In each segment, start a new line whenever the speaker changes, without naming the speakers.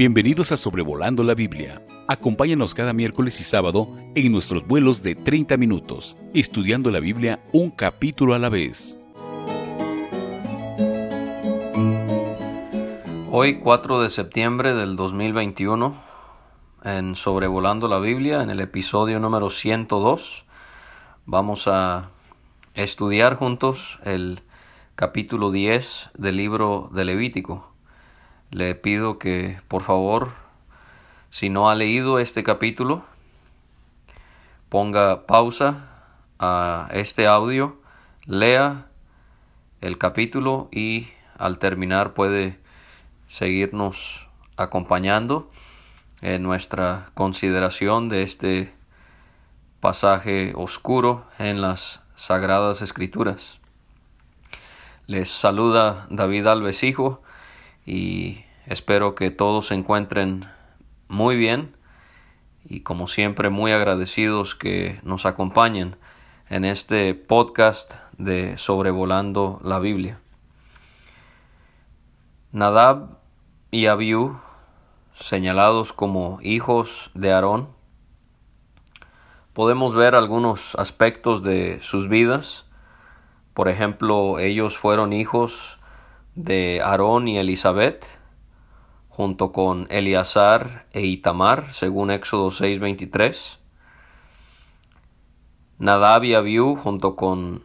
Bienvenidos a Sobrevolando la Biblia. Acompáñanos cada miércoles y sábado en nuestros vuelos de 30 minutos, estudiando la Biblia un capítulo a la vez.
Hoy 4 de septiembre del 2021, en Sobrevolando la Biblia, en el episodio número 102, vamos a estudiar juntos el capítulo 10 del libro de Levítico le pido que por favor, si no ha leído este capítulo, ponga pausa a este audio, lea el capítulo y al terminar puede seguirnos acompañando en nuestra consideración de este pasaje oscuro en las Sagradas Escrituras. Les saluda David Alves Hijo y espero que todos se encuentren muy bien y como siempre muy agradecidos que nos acompañen en este podcast de Sobrevolando la Biblia. Nadab y Abiú, señalados como hijos de Aarón, podemos ver algunos aspectos de sus vidas. Por ejemplo, ellos fueron hijos de Aarón y Elizabeth, junto con Eleazar e Itamar, según Éxodo 6:23. Nadab y Abiú, junto con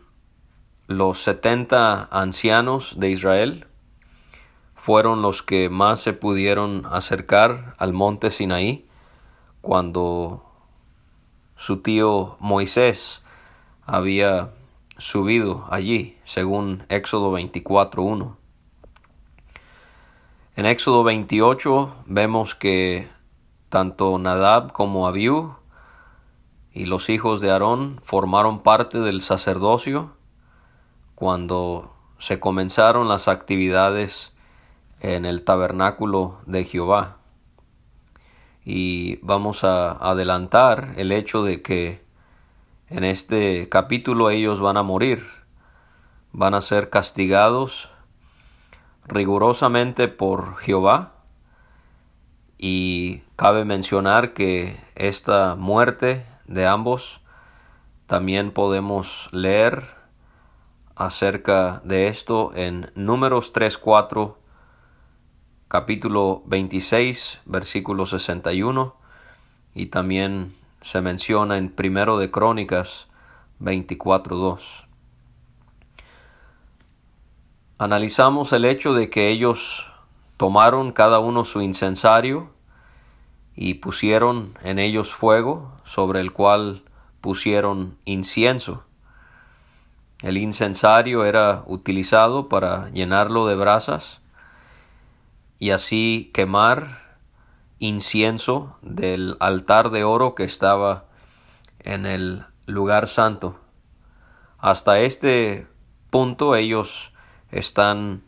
los setenta ancianos de Israel, fueron los que más se pudieron acercar al monte Sinaí cuando su tío Moisés había subido allí, según Éxodo 24.1. En Éxodo 28 vemos que tanto Nadab como Abiú y los hijos de Aarón formaron parte del sacerdocio cuando se comenzaron las actividades en el tabernáculo de Jehová. Y vamos a adelantar el hecho de que en este capítulo ellos van a morir, van a ser castigados rigurosamente por Jehová. Y cabe mencionar que esta muerte de ambos también podemos leer acerca de esto en Números 3.4 capítulo 26 versículo 61 y también se menciona en Primero de Crónicas 24.2 analizamos el hecho de que ellos tomaron cada uno su incensario y pusieron en ellos fuego sobre el cual pusieron incienso. El incensario era utilizado para llenarlo de brasas y así quemar incienso del altar de oro que estaba en el lugar santo. Hasta este punto ellos están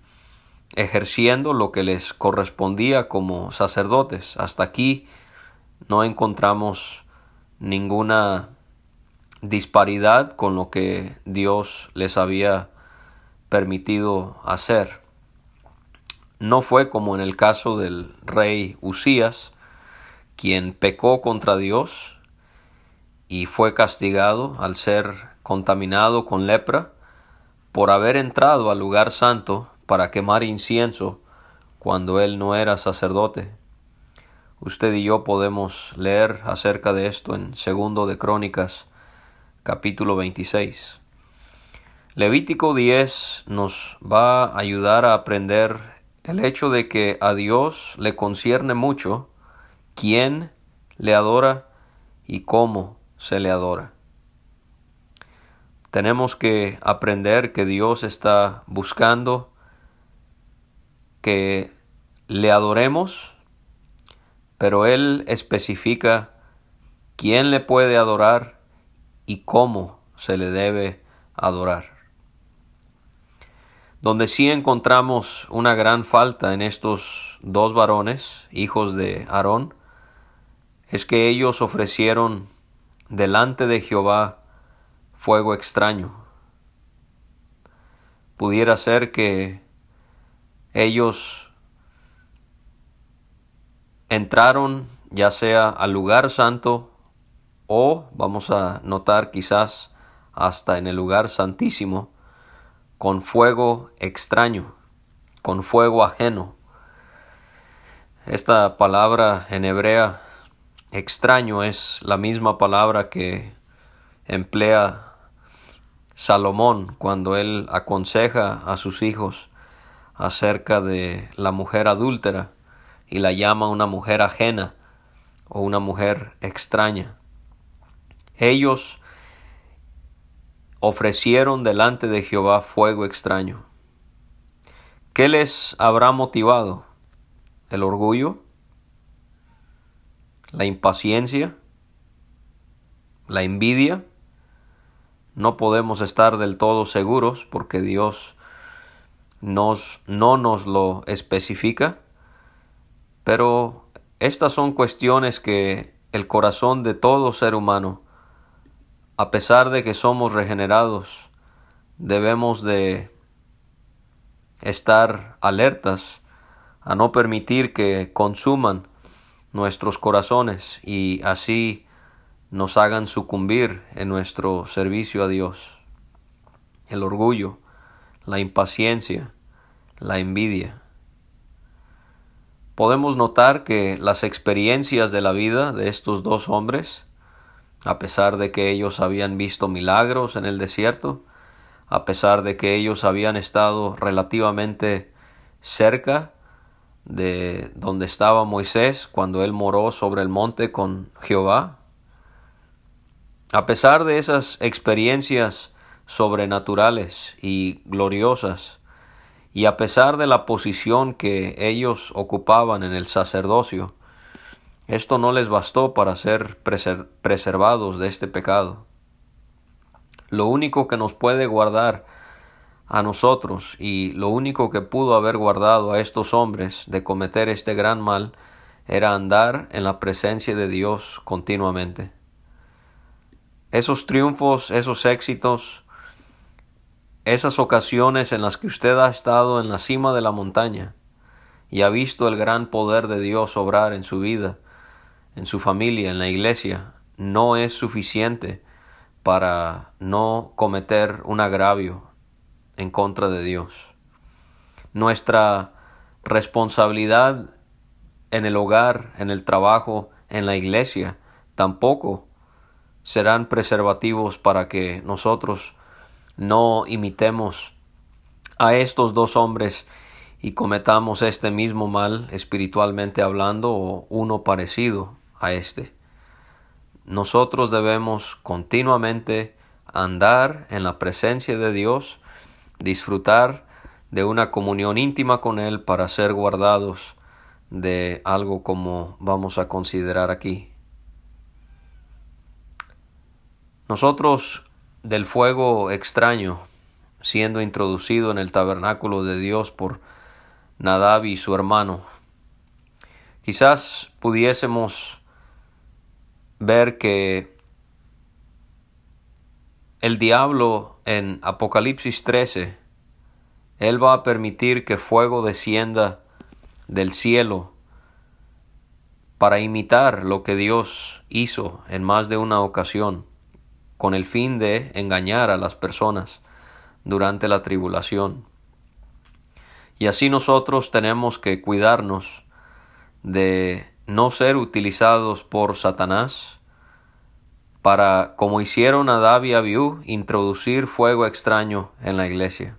ejerciendo lo que les correspondía como sacerdotes. Hasta aquí no encontramos ninguna disparidad con lo que Dios les había permitido hacer. No fue como en el caso del rey Usías, quien pecó contra Dios y fue castigado al ser contaminado con lepra por haber entrado al lugar santo para quemar incienso cuando él no era sacerdote. Usted y yo podemos leer acerca de esto en Segundo de Crónicas, capítulo 26. Levítico 10 nos va a ayudar a aprender el hecho de que a Dios le concierne mucho quién le adora y cómo se le adora. Tenemos que aprender que Dios está buscando que le adoremos, pero Él especifica quién le puede adorar y cómo se le debe adorar. Donde sí encontramos una gran falta en estos dos varones, hijos de Aarón, es que ellos ofrecieron delante de Jehová fuego extraño. Pudiera ser que ellos entraron ya sea al lugar santo o vamos a notar quizás hasta en el lugar santísimo con fuego extraño, con fuego ajeno. Esta palabra en hebrea extraño es la misma palabra que emplea Salomón cuando él aconseja a sus hijos acerca de la mujer adúltera y la llama una mujer ajena o una mujer extraña. Ellos ofrecieron delante de Jehová fuego extraño. ¿Qué les habrá motivado? ¿El orgullo? ¿La impaciencia? ¿La envidia? No podemos estar del todo seguros porque Dios nos, no nos lo especifica, pero estas son cuestiones que el corazón de todo ser humano, a pesar de que somos regenerados, debemos de estar alertas a no permitir que consuman nuestros corazones y así nos hagan sucumbir en nuestro servicio a Dios. El orgullo, la impaciencia, la envidia podemos notar que las experiencias de la vida de estos dos hombres, a pesar de que ellos habían visto milagros en el desierto, a pesar de que ellos habían estado relativamente cerca de donde estaba Moisés cuando él moró sobre el monte con Jehová, a pesar de esas experiencias sobrenaturales y gloriosas, y a pesar de la posición que ellos ocupaban en el sacerdocio, esto no les bastó para ser preservados de este pecado. Lo único que nos puede guardar a nosotros y lo único que pudo haber guardado a estos hombres de cometer este gran mal era andar en la presencia de Dios continuamente. Esos triunfos, esos éxitos, esas ocasiones en las que usted ha estado en la cima de la montaña y ha visto el gran poder de Dios obrar en su vida, en su familia, en la iglesia, no es suficiente para no cometer un agravio en contra de Dios. Nuestra responsabilidad en el hogar, en el trabajo, en la iglesia, tampoco serán preservativos para que nosotros no imitemos a estos dos hombres y cometamos este mismo mal espiritualmente hablando o uno parecido a este. Nosotros debemos continuamente andar en la presencia de Dios, disfrutar de una comunión íntima con Él para ser guardados de algo como vamos a considerar aquí. Nosotros del fuego extraño siendo introducido en el tabernáculo de Dios por Nadab y su hermano. Quizás pudiésemos ver que el diablo en Apocalipsis 13, él va a permitir que fuego descienda del cielo para imitar lo que Dios hizo en más de una ocasión con el fin de engañar a las personas durante la tribulación. Y así nosotros tenemos que cuidarnos de no ser utilizados por Satanás para, como hicieron a y Abiú, introducir fuego extraño en la iglesia.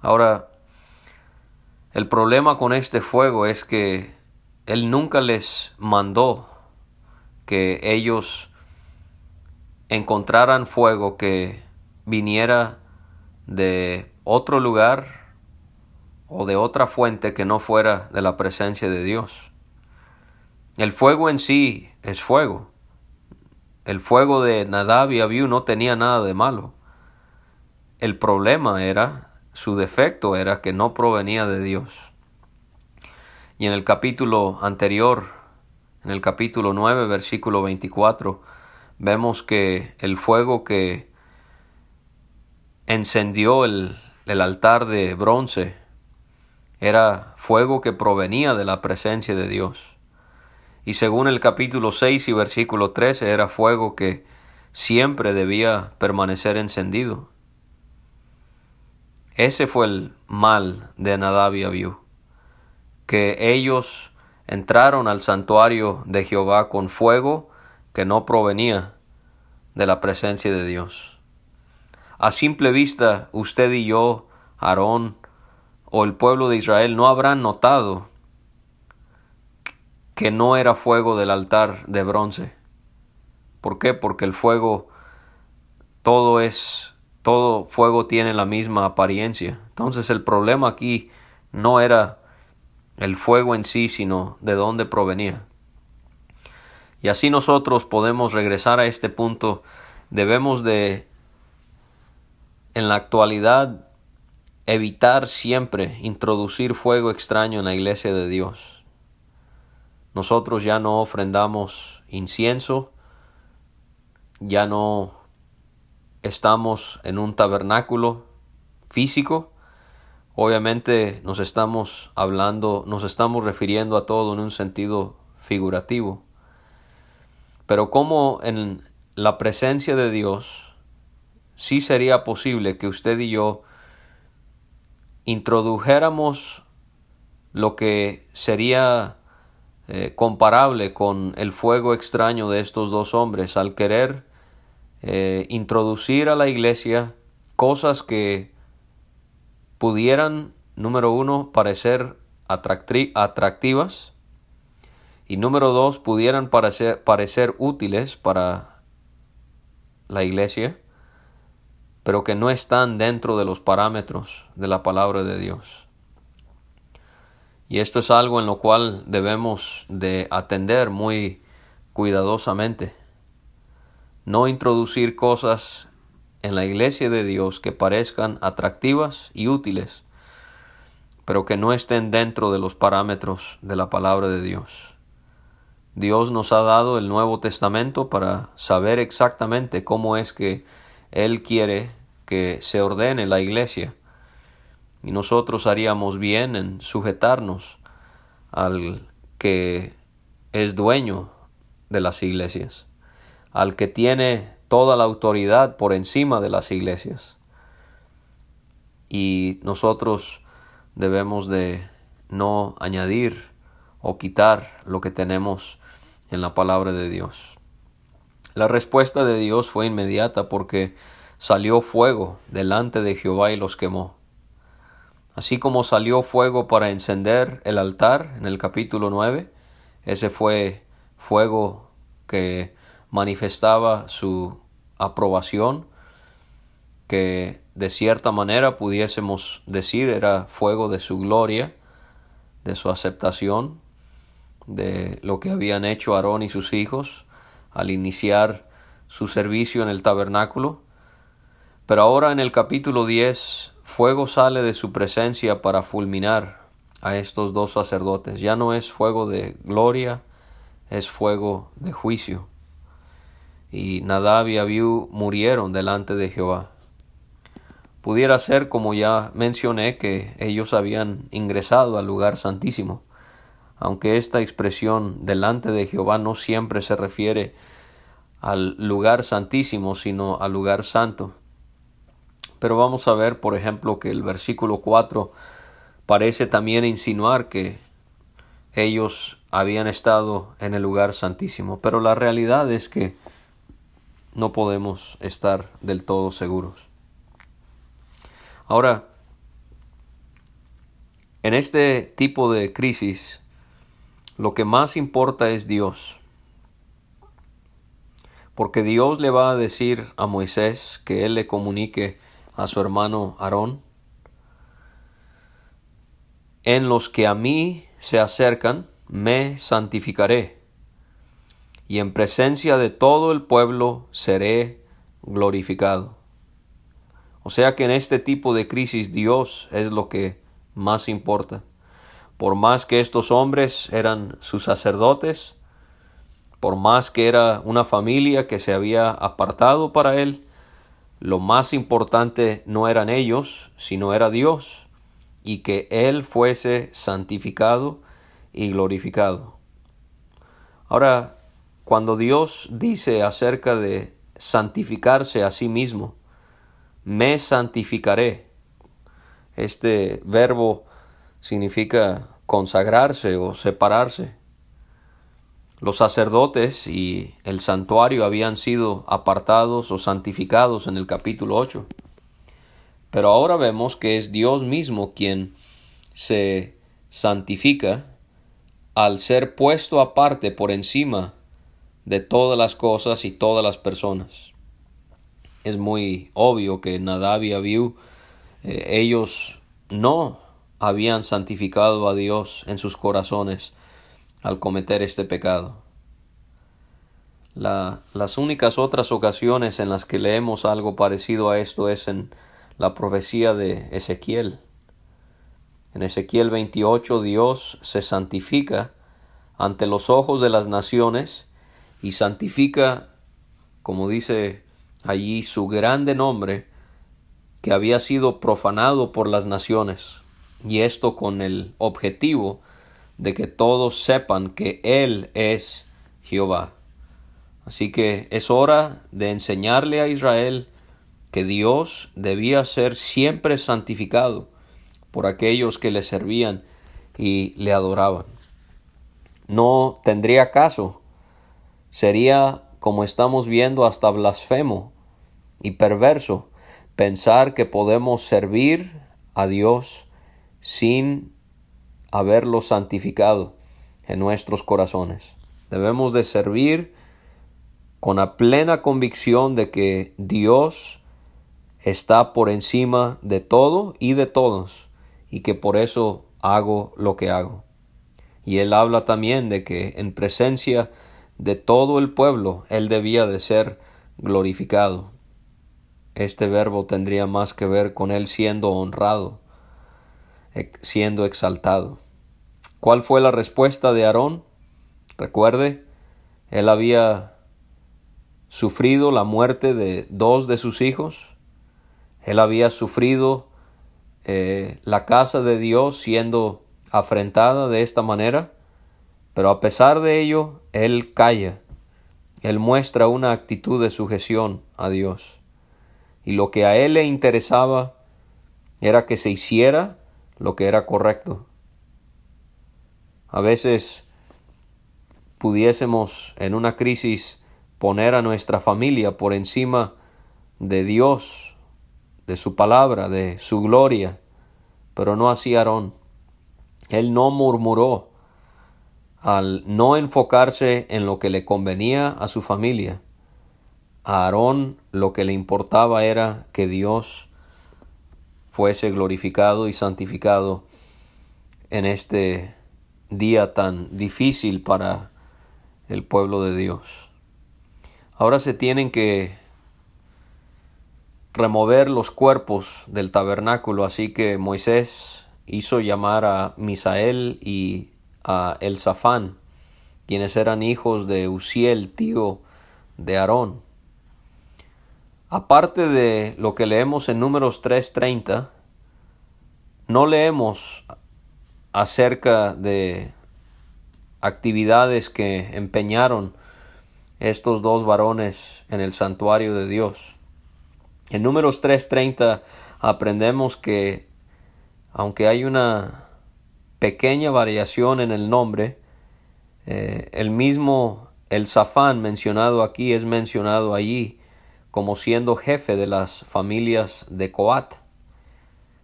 Ahora, el problema con este fuego es que Él nunca les mandó que ellos encontraran fuego que viniera de otro lugar o de otra fuente que no fuera de la presencia de Dios. El fuego en sí es fuego. El fuego de Nadab y Abiú no tenía nada de malo. El problema era, su defecto era que no provenía de Dios. Y en el capítulo anterior, en el capítulo 9, versículo 24, vemos que el fuego que encendió el, altar de bronce Era fuego que provenía de la presencia de Dios. Y según el capítulo 6 y versículo 13 era fuego que siempre debía permanecer encendido. Ese fue el mal de Nadab y Abiú, que ellos entraron al santuario de Jehová con fuego que no provenía de la presencia de Dios. A simple vista, usted y yo, Aarón o el pueblo de Israel no habrán notado que no era fuego del altar de bronce. ¿Por qué? Porque el fuego todo es todo fuego tiene la misma apariencia. Entonces el problema aquí no era el fuego en sí, sino de dónde provenía. Y así nosotros podemos regresar a este punto. Debemos de, en la actualidad, evitar siempre introducir fuego extraño en la iglesia de Dios. Nosotros ya no ofrendamos incienso, ya no estamos en un tabernáculo físico, obviamente nos estamos hablando, nos estamos refiriendo a todo en un sentido figurativo. Pero como en la presencia de Dios, sí sería posible que usted y yo introdujéramos lo que sería eh, comparable con el fuego extraño de estos dos hombres al querer eh, introducir a la iglesia cosas que pudieran, número uno, parecer atractivas y número dos, pudieran parecer, parecer útiles para la iglesia, pero que no están dentro de los parámetros de la palabra de Dios. Y esto es algo en lo cual debemos de atender muy cuidadosamente no introducir cosas en la iglesia de Dios que parezcan atractivas y útiles, pero que no estén dentro de los parámetros de la palabra de Dios. Dios nos ha dado el Nuevo Testamento para saber exactamente cómo es que Él quiere que se ordene la iglesia. Y nosotros haríamos bien en sujetarnos al que es dueño de las iglesias al que tiene toda la autoridad por encima de las iglesias. Y nosotros debemos de no añadir o quitar lo que tenemos en la palabra de Dios. La respuesta de Dios fue inmediata porque salió fuego delante de Jehová y los quemó. Así como salió fuego para encender el altar en el capítulo 9, ese fue fuego que manifestaba su aprobación, que de cierta manera pudiésemos decir era fuego de su gloria, de su aceptación, de lo que habían hecho Aarón y sus hijos al iniciar su servicio en el tabernáculo. Pero ahora en el capítulo 10, fuego sale de su presencia para fulminar a estos dos sacerdotes. Ya no es fuego de gloria, es fuego de juicio y Nadab y Abiú murieron delante de Jehová. Pudiera ser, como ya mencioné, que ellos habían ingresado al lugar santísimo, aunque esta expresión delante de Jehová no siempre se refiere al lugar santísimo, sino al lugar santo. Pero vamos a ver, por ejemplo, que el versículo 4 parece también insinuar que ellos habían estado en el lugar santísimo, pero la realidad es que no podemos estar del todo seguros. Ahora, en este tipo de crisis, lo que más importa es Dios. Porque Dios le va a decir a Moisés que él le comunique a su hermano Aarón, en los que a mí se acercan, me santificaré y en presencia de todo el pueblo seré glorificado. O sea que en este tipo de crisis Dios es lo que más importa. Por más que estos hombres eran sus sacerdotes, por más que era una familia que se había apartado para él, lo más importante no eran ellos, sino era Dios. y que Él fuese santificado y glorificado. Ahora, cuando Dios dice acerca de santificarse a sí mismo, me santificaré, este verbo significa consagrarse o separarse. Los sacerdotes y el santuario habían sido apartados o santificados en el capítulo 8. Pero ahora vemos que es Dios mismo quien se santifica al ser puesto aparte por encima de todas las cosas y todas las personas. Es muy obvio que Nadab y Abiú, eh, ellos no habían santificado a Dios en sus corazones al cometer este pecado. las únicas otras ocasiones en las que leemos algo parecido a esto es en la profecía de Ezequiel. En Ezequiel 28 Dios se santifica ante los ojos de las naciones y santifica, como dice allí, su grande nombre que había sido profanado por las naciones, y esto con el objetivo de que todos sepan que Él es Jehová. Así que es hora de enseñarle a Israel que Dios debía ser siempre santificado por aquellos que le servían y le adoraban. No tendría caso, sería, como estamos viendo, hasta blasfemo y perverso pensar que podemos servir a Dios sin haberlo santificado en nuestros corazones. Debemos de servir con la plena convicción de que Dios está por encima de todo y de todos, y que por eso hago lo que hago. Y él habla también de que en presencia de todo el pueblo él debía de ser glorificado. Este verbo tendría más que ver con él siendo honrado, siendo exaltado. ¿Cuál fue la respuesta de Aarón? Recuerde, él había sufrido la muerte de dos de sus hijos, él había sufrido eh, la casa de Dios siendo afrentada de esta manera, pero a pesar de ello, él calla, él muestra una actitud de sujeción a Dios. Y lo que a él le interesaba era que se hiciera lo que era correcto. A veces pudiésemos en una crisis poner a nuestra familia por encima de Dios de su palabra, de su gloria, pero no así Aarón. Él no murmuró al no enfocarse en lo que le convenía a su familia. A Aarón lo que le importaba era que Dios fuese glorificado y santificado en este día tan difícil para el pueblo de Dios. Ahora se tienen que remover los cuerpos del tabernáculo, así que Moisés hizo llamar a Misael y a Elzafán, quienes eran hijos de Uziel, tío de Aarón. Aparte de lo que leemos en números 3.30, no leemos acerca de actividades que empeñaron estos dos varones en el santuario de Dios. En números 3.30 aprendemos que aunque hay una pequeña variación en el nombre, eh, el mismo el Zafán mencionado aquí es mencionado allí como siendo jefe de las familias de Coat.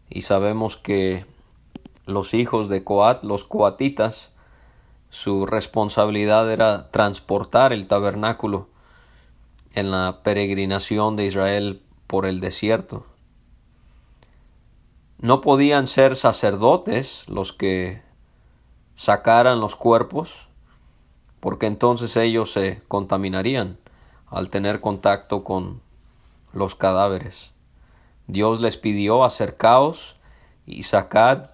Y sabemos que los hijos de Coat, los coatitas, su responsabilidad era transportar el tabernáculo en la peregrinación de Israel por el desierto. No podían ser sacerdotes los que sacaran los cuerpos, porque entonces ellos se contaminarían al tener contacto con los cadáveres. Dios les pidió acercaos y sacad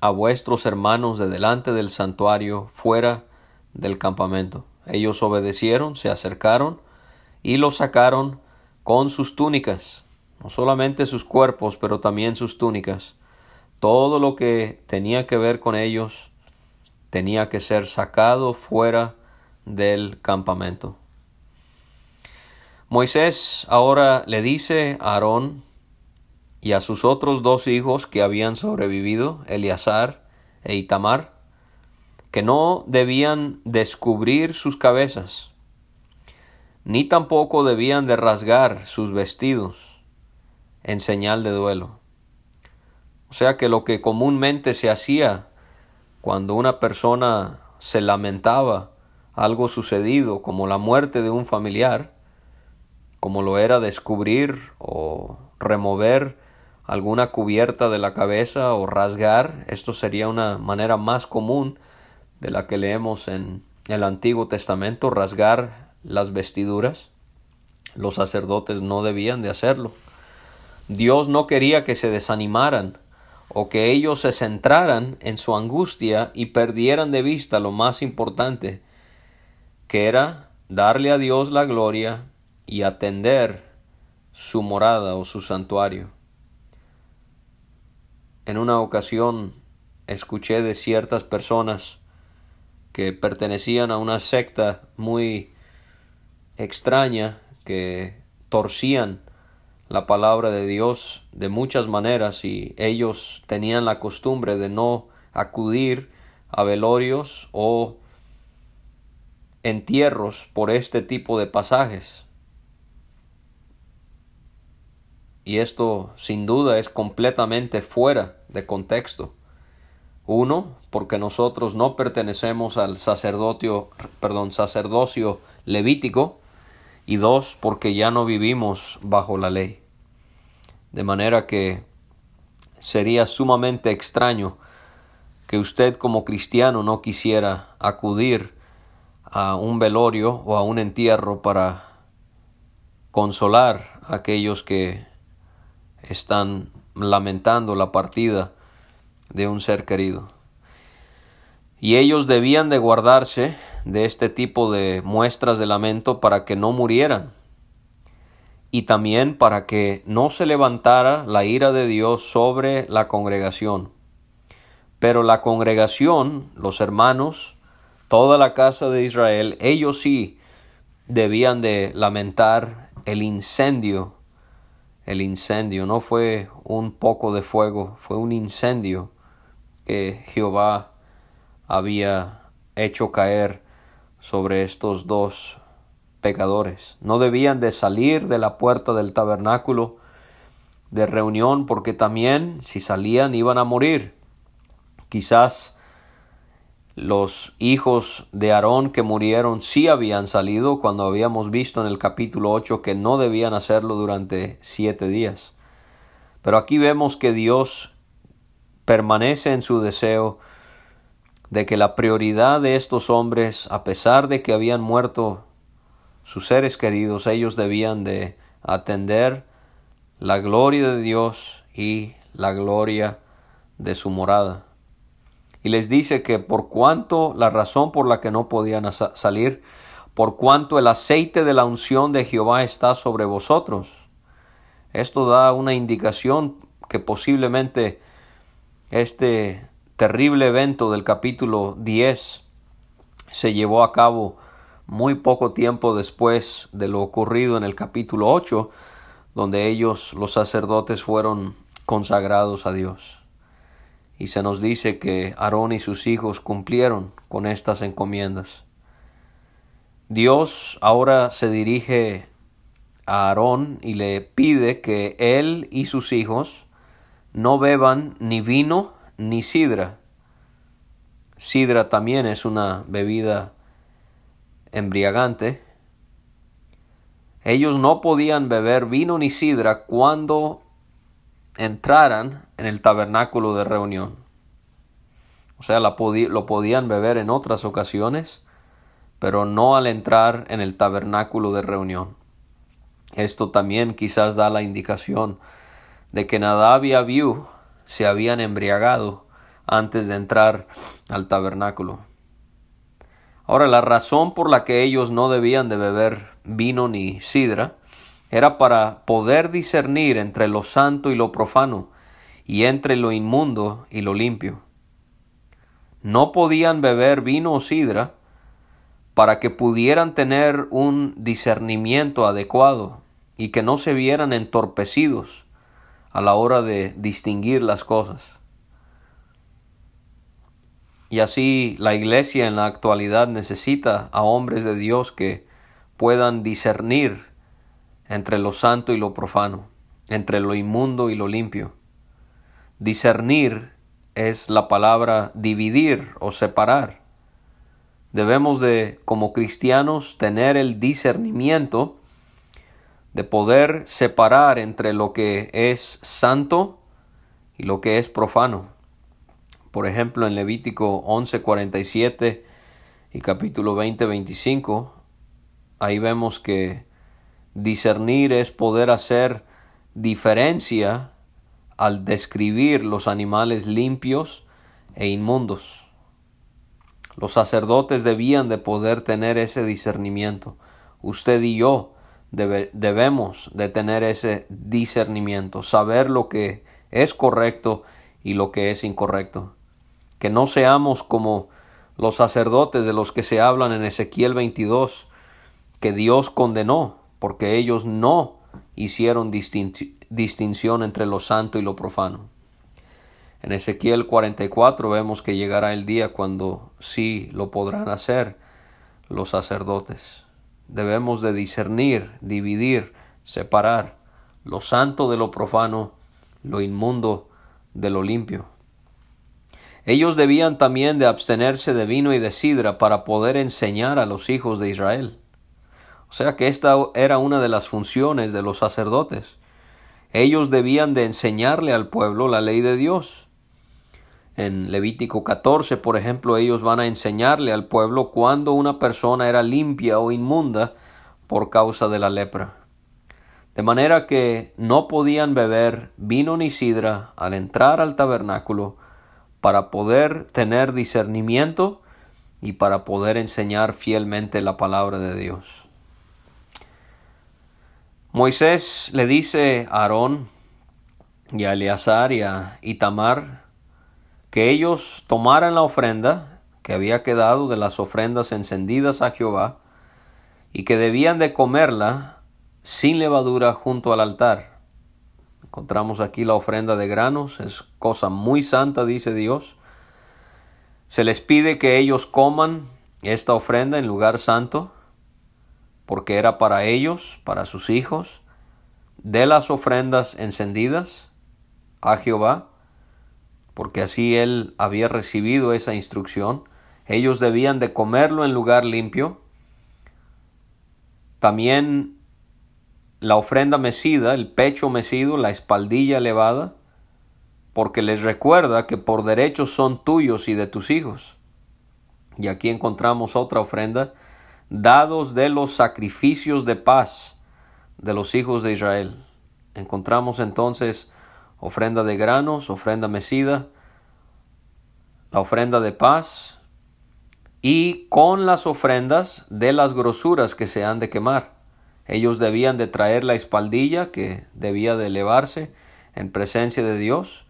a vuestros hermanos de delante del santuario fuera del campamento. Ellos obedecieron, se acercaron y los sacaron con sus túnicas, no solamente sus cuerpos, pero también sus túnicas, todo lo que tenía que ver con ellos tenía que ser sacado fuera del campamento. Moisés ahora le dice a Aarón y a sus otros dos hijos que habían sobrevivido, Eleazar e Itamar, que no debían descubrir sus cabezas, ni tampoco debían de rasgar sus vestidos en señal de duelo. O sea que lo que comúnmente se hacía cuando una persona se lamentaba algo sucedido, como la muerte de un familiar, como lo era descubrir o remover alguna cubierta de la cabeza o rasgar, esto sería una manera más común de la que leemos en el Antiguo Testamento, rasgar las vestiduras. Los sacerdotes no debían de hacerlo. Dios no quería que se desanimaran o que ellos se centraran en su angustia y perdieran de vista lo más importante, que era darle a Dios la gloria y atender su morada o su santuario. En una ocasión escuché de ciertas personas que pertenecían a una secta muy extraña que torcían la palabra de Dios de muchas maneras y ellos tenían la costumbre de no acudir a velorios o entierros por este tipo de pasajes. Y esto sin duda es completamente fuera de contexto. Uno, porque nosotros no pertenecemos al sacerdocio, perdón, sacerdocio levítico, y dos, porque ya no vivimos bajo la ley. De manera que sería sumamente extraño que usted como cristiano no quisiera acudir a un velorio o a un entierro para consolar a aquellos que están lamentando la partida de un ser querido. Y ellos debían de guardarse de este tipo de muestras de lamento para que no murieran y también para que no se levantara la ira de Dios sobre la congregación. Pero la congregación, los hermanos, toda la casa de Israel, ellos sí debían de lamentar el incendio. El incendio no fue un poco de fuego, fue un incendio que Jehová había hecho caer sobre estos dos pecadores. No debían de salir de la puerta del tabernáculo de reunión porque también si salían iban a morir. Quizás los hijos de Aarón que murieron sí habían salido cuando habíamos visto en el capítulo 8 que no debían hacerlo durante siete días. Pero aquí vemos que Dios permanece en su deseo de que la prioridad de estos hombres, a pesar de que habían muerto sus seres queridos, ellos debían de atender la gloria de Dios y la gloria de su morada. Y les dice que por cuanto la razón por la que no podían salir, por cuanto el aceite de la unción de Jehová está sobre vosotros. Esto da una indicación que posiblemente este terrible evento del capítulo 10 se llevó a cabo muy poco tiempo después de lo ocurrido en el capítulo 8, donde ellos, los sacerdotes, fueron consagrados a Dios. Y se nos dice que Aarón y sus hijos cumplieron con estas encomiendas. Dios ahora se dirige a Aarón y le pide que él y sus hijos no beban ni vino ni sidra. Sidra también es una bebida embriagante. Ellos no podían beber vino ni sidra cuando entraran en el tabernáculo de reunión. O sea, lo podían beber en otras ocasiones, pero no al entrar en el tabernáculo de reunión. Esto también quizás da la indicación de que Nadab y Abiú se habían embriagado antes de entrar al tabernáculo. Ahora, la razón por la que ellos no debían de beber vino ni sidra era para poder discernir entre lo santo y lo profano y entre lo inmundo y lo limpio. No podían beber vino o sidra para que pudieran tener un discernimiento adecuado y que no se vieran entorpecidos a la hora de distinguir las cosas. Y así la Iglesia en la actualidad necesita a hombres de Dios que puedan discernir entre lo santo y lo profano, entre lo inmundo y lo limpio. Discernir es la palabra dividir o separar. Debemos de, como cristianos, tener el discernimiento de poder separar entre lo que es santo y lo que es profano. Por ejemplo, en Levítico 11:47 y capítulo 20:25, ahí vemos que discernir es poder hacer diferencia al describir los animales limpios e inmundos. Los sacerdotes debían de poder tener ese discernimiento. Usted y yo debemos de tener ese discernimiento, saber lo que es correcto y lo que es incorrecto que no seamos como los sacerdotes de los que se hablan en Ezequiel 22, que Dios condenó, porque ellos no hicieron distinción entre lo santo y lo profano. En Ezequiel 44 vemos que llegará el día cuando sí lo podrán hacer los sacerdotes. Debemos de discernir, dividir, separar lo santo de lo profano, lo inmundo de lo limpio. Ellos debían también de abstenerse de vino y de sidra para poder enseñar a los hijos de Israel. O sea que esta era una de las funciones de los sacerdotes. Ellos debían de enseñarle al pueblo la ley de Dios. En Levítico 14, por ejemplo, ellos van a enseñarle al pueblo cuando una persona era limpia o inmunda por causa de la lepra. De manera que no podían beber vino ni sidra al entrar al tabernáculo, para poder tener discernimiento y para poder enseñar fielmente la palabra de Dios. Moisés le dice a Aarón y a Eleazar y a Itamar que ellos tomaran la ofrenda que había quedado de las ofrendas encendidas a Jehová y que debían de comerla sin levadura junto al altar Encontramos aquí la ofrenda de granos, es cosa muy santa, dice Dios. Se les pide que ellos coman esta ofrenda en lugar santo, porque era para ellos, para sus hijos, de las ofrendas encendidas a Jehová, porque así él había recibido esa instrucción. Ellos debían de comerlo en lugar limpio. También la ofrenda mecida, el pecho mecido, la espaldilla elevada, porque les recuerda que por derecho son tuyos y de tus hijos. Y aquí encontramos otra ofrenda, dados de los sacrificios de paz de los hijos de Israel. Encontramos entonces ofrenda de granos, ofrenda mecida, la ofrenda de paz y con las ofrendas de las grosuras que se han de quemar. Ellos debían de traer la espaldilla que debía de elevarse en presencia de Dios.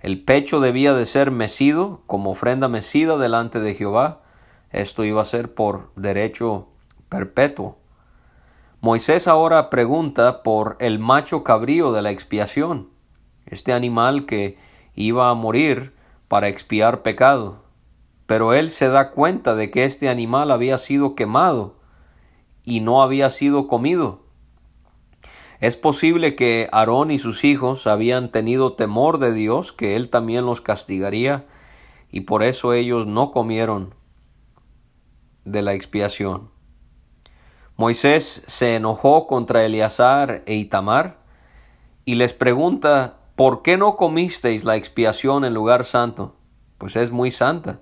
El pecho debía de ser mecido como ofrenda mecida delante de Jehová. Esto iba a ser por derecho perpetuo. Moisés ahora pregunta por el macho cabrío de la expiación, este animal que iba a morir para expiar pecado. Pero él se da cuenta de que este animal había sido quemado y no había sido comido. Es posible que Aarón y sus hijos habían tenido temor de Dios, que él también los castigaría, y por eso ellos no comieron de la expiación. Moisés se enojó contra Eleazar e Itamar y les pregunta ¿Por qué no comisteis la expiación en lugar santo? Pues es muy santa,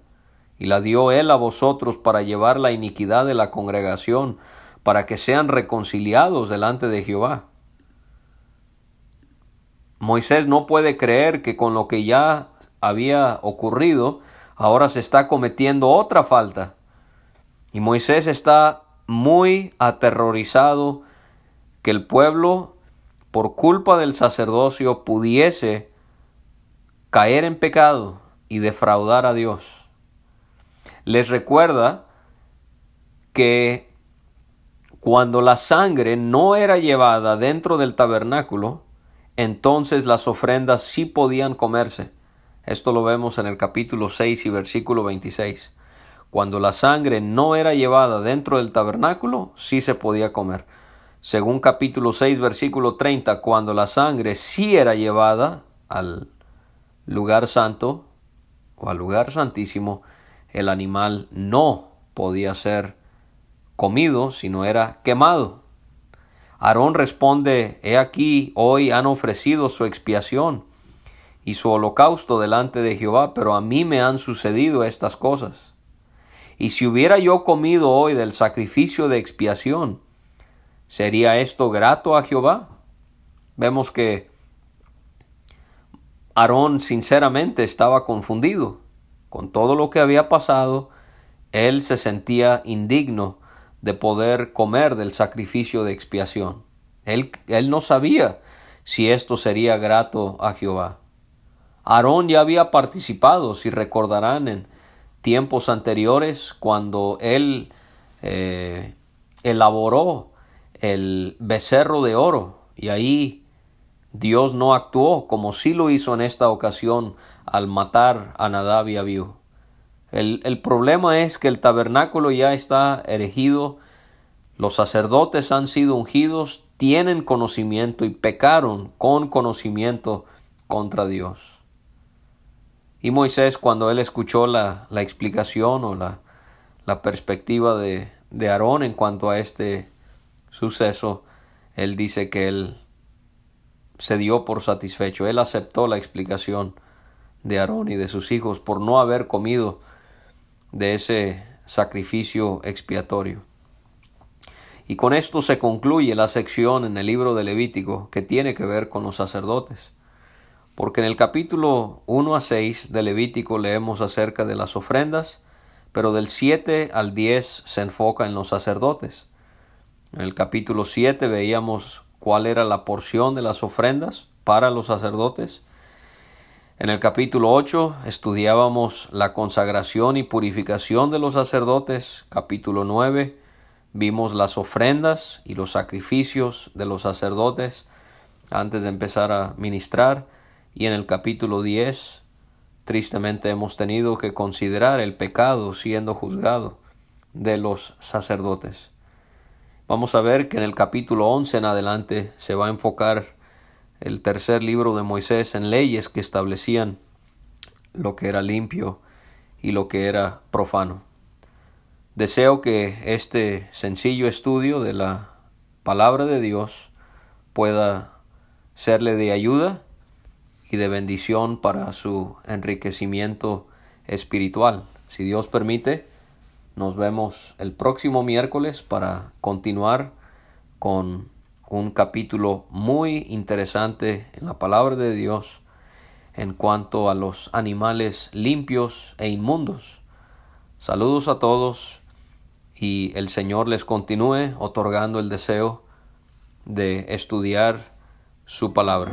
y la dio él a vosotros para llevar la iniquidad de la congregación, para que sean reconciliados delante de Jehová. Moisés no puede creer que con lo que ya había ocurrido, ahora se está cometiendo otra falta. Y Moisés está muy aterrorizado que el pueblo, por culpa del sacerdocio, pudiese caer en pecado y defraudar a Dios. Les recuerda que cuando la sangre no era llevada dentro del tabernáculo, entonces las ofrendas sí podían comerse. Esto lo vemos en el capítulo 6 y versículo 26. Cuando la sangre no era llevada dentro del tabernáculo, sí se podía comer. Según capítulo 6, versículo 30, cuando la sangre sí era llevada al lugar santo o al lugar santísimo, el animal no podía ser comido, sino era quemado. Aarón responde, He aquí, hoy han ofrecido su expiación y su holocausto delante de Jehová, pero a mí me han sucedido estas cosas. Y si hubiera yo comido hoy del sacrificio de expiación, ¿sería esto grato a Jehová? Vemos que Aarón sinceramente estaba confundido con todo lo que había pasado, él se sentía indigno de poder comer del sacrificio de expiación. Él, él no sabía si esto sería grato a Jehová. Aarón ya había participado, si recordarán, en tiempos anteriores cuando él eh, elaboró el becerro de oro y ahí Dios no actuó como sí lo hizo en esta ocasión al matar a Nadab y Abiú. El, el problema es que el tabernáculo ya está erigido, los sacerdotes han sido ungidos, tienen conocimiento y pecaron con conocimiento contra Dios. Y Moisés, cuando él escuchó la, la explicación o la, la perspectiva de, de Aarón en cuanto a este suceso, él dice que él se dio por satisfecho, él aceptó la explicación de Aarón y de sus hijos por no haber comido de ese sacrificio expiatorio. Y con esto se concluye la sección en el libro de Levítico que tiene que ver con los sacerdotes. Porque en el capítulo 1 a 6 de Levítico leemos acerca de las ofrendas, pero del 7 al 10 se enfoca en los sacerdotes. En el capítulo 7 veíamos cuál era la porción de las ofrendas para los sacerdotes. En el capítulo 8 estudiábamos la consagración y purificación de los sacerdotes. Capítulo 9 vimos las ofrendas y los sacrificios de los sacerdotes antes de empezar a ministrar. Y en el capítulo 10 tristemente hemos tenido que considerar el pecado siendo juzgado de los sacerdotes. Vamos a ver que en el capítulo 11 en adelante se va a enfocar el tercer libro de Moisés en leyes que establecían lo que era limpio y lo que era profano. Deseo que este sencillo estudio de la palabra de Dios pueda serle de ayuda y de bendición para su enriquecimiento espiritual. Si Dios permite, nos vemos el próximo miércoles para continuar con un capítulo muy interesante en la palabra de Dios en cuanto a los animales limpios e inmundos. Saludos a todos y el Señor les continúe otorgando el deseo de estudiar su palabra.